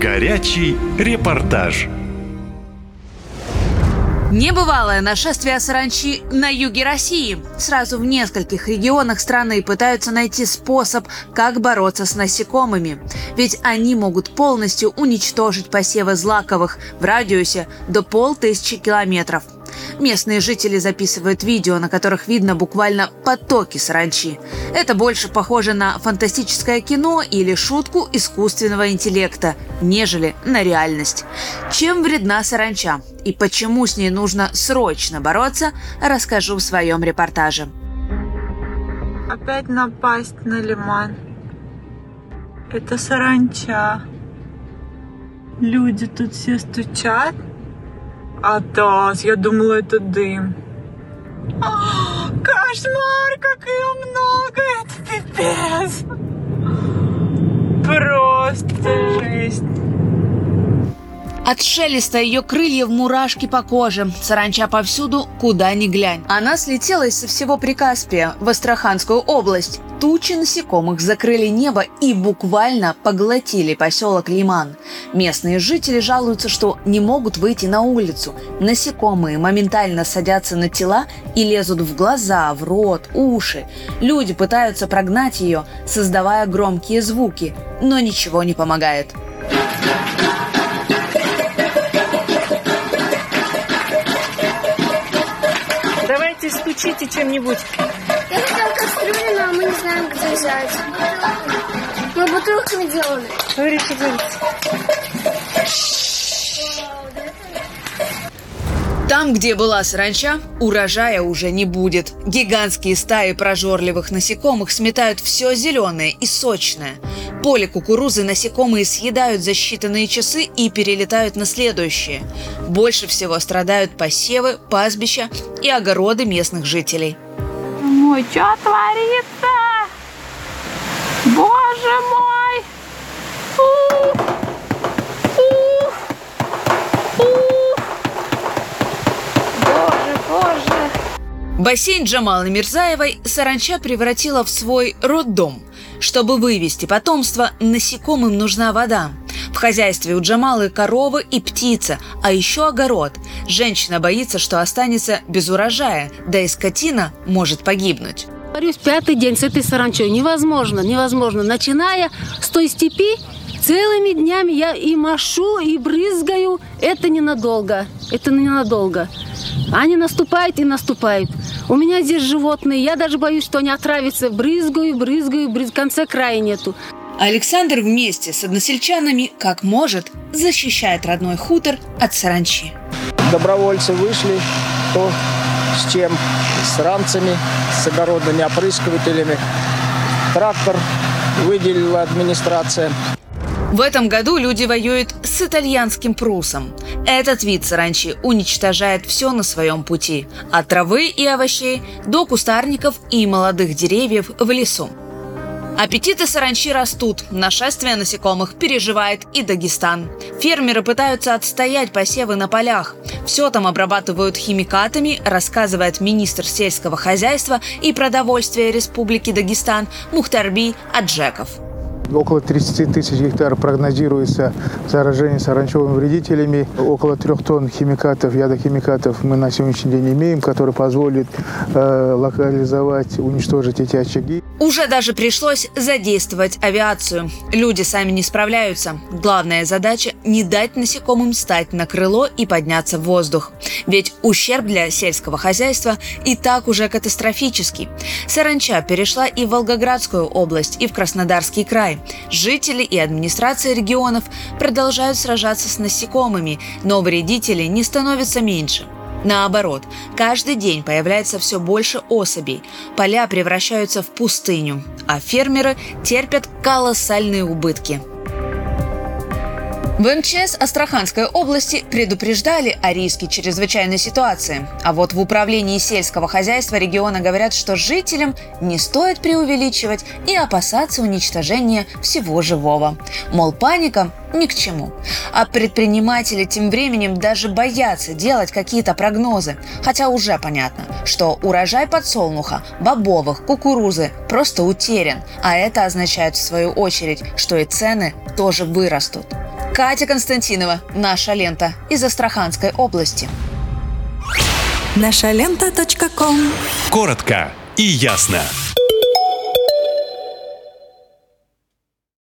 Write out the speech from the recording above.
Горячий репортаж. Небывалое нашествие саранчи на юге России. Сразу в нескольких регионах страны пытаются найти способ, как бороться с насекомыми. Ведь они могут полностью уничтожить посевы злаковых в радиусе до полтысячи километров. Местные жители записывают видео, на которых видно буквально потоки саранчи. Это больше похоже на фантастическое кино или шутку искусственного интеллекта, нежели на реальность. Чем вредна саранча и почему с ней нужно срочно бороться, расскажу в своем репортаже. Опять напасть на лиман. Это саранча. Люди тут все стучат, а таз, я думала, это дым. О, кошмар, как ее много, это пипец. Просто жесть. От шелеста ее крыльев мурашки по коже, саранча повсюду, куда ни глянь. Она слетела из всего Прикаспия в Астраханскую область. Тучи насекомых закрыли небо и буквально поглотили поселок Лиман. Местные жители жалуются, что не могут выйти на улицу. Насекомые моментально садятся на тела и лезут в глаза, в рот, уши. Люди пытаются прогнать ее, создавая громкие звуки, но ничего не помогает. Давайте стучите чем-нибудь. Я хотела кастрюлю, но мы не знаем, где взять. Мы бутылками делали. Говорите, говорите. Там, где была саранча, урожая уже не будет. Гигантские стаи прожорливых насекомых сметают все зеленое и сочное. Поле кукурузы насекомые съедают за считанные часы и перелетают на следующее. Больше всего страдают посевы, пастбища и огороды местных жителей. Ой, что творится? Бассейн Джамалы Мирзаевой саранча превратила в свой роддом. Чтобы вывести потомство, насекомым нужна вода. В хозяйстве у Джамалы коровы и птица, а еще огород. Женщина боится, что останется без урожая, да и скотина может погибнуть. Борюсь пятый день с этой саранчой. Невозможно, невозможно. Начиная с той степи, целыми днями я и машу, и брызгаю. Это ненадолго. Это ненадолго. Они наступают и наступают. У меня здесь животные. Я даже боюсь, что они отравятся. Брызгаю, брызгаю, брызгаю. Конца края нету. Александр вместе с односельчанами, как может, защищает родной хутор от саранчи. добровольцы вышли, кто с чем, с ранцами, с огородными опрыскивателями. Трактор выделила администрация. В этом году люди воюют с итальянским прусом. Этот вид саранчи уничтожает все на своем пути, от травы и овощей до кустарников и молодых деревьев в лесу. Аппетиты саранчи растут, нашествие насекомых переживает и Дагестан. Фермеры пытаются отстоять посевы на полях. Все там обрабатывают химикатами, рассказывает министр сельского хозяйства и продовольствия Республики Дагестан Мухтарби Аджеков. Около 30 тысяч гектаров прогнозируется заражение саранчевыми вредителями. Около трех тонн химикатов, ядохимикатов мы на сегодняшний день имеем, которые позволят э, локализовать, уничтожить эти очаги. Уже даже пришлось задействовать авиацию. Люди сами не справляются. Главная задача – не дать насекомым стать на крыло и подняться в воздух. Ведь ущерб для сельского хозяйства и так уже катастрофический. Саранча перешла и в Волгоградскую область, и в Краснодарский край. Жители и администрация регионов продолжают сражаться с насекомыми, но вредителей не становится меньше. Наоборот, каждый день появляется все больше особей, поля превращаются в пустыню, а фермеры терпят колоссальные убытки. В МЧС Астраханской области предупреждали о риске чрезвычайной ситуации. А вот в управлении сельского хозяйства региона говорят, что жителям не стоит преувеличивать и опасаться уничтожения всего живого. Мол, паника ни к чему. А предприниматели тем временем даже боятся делать какие-то прогнозы. Хотя уже понятно, что урожай подсолнуха, бобовых, кукурузы просто утерян. А это означает в свою очередь, что и цены тоже вырастут. Катя Константинова, «Наша лента» из Астраханской области. Наша лента. ком Коротко и ясно.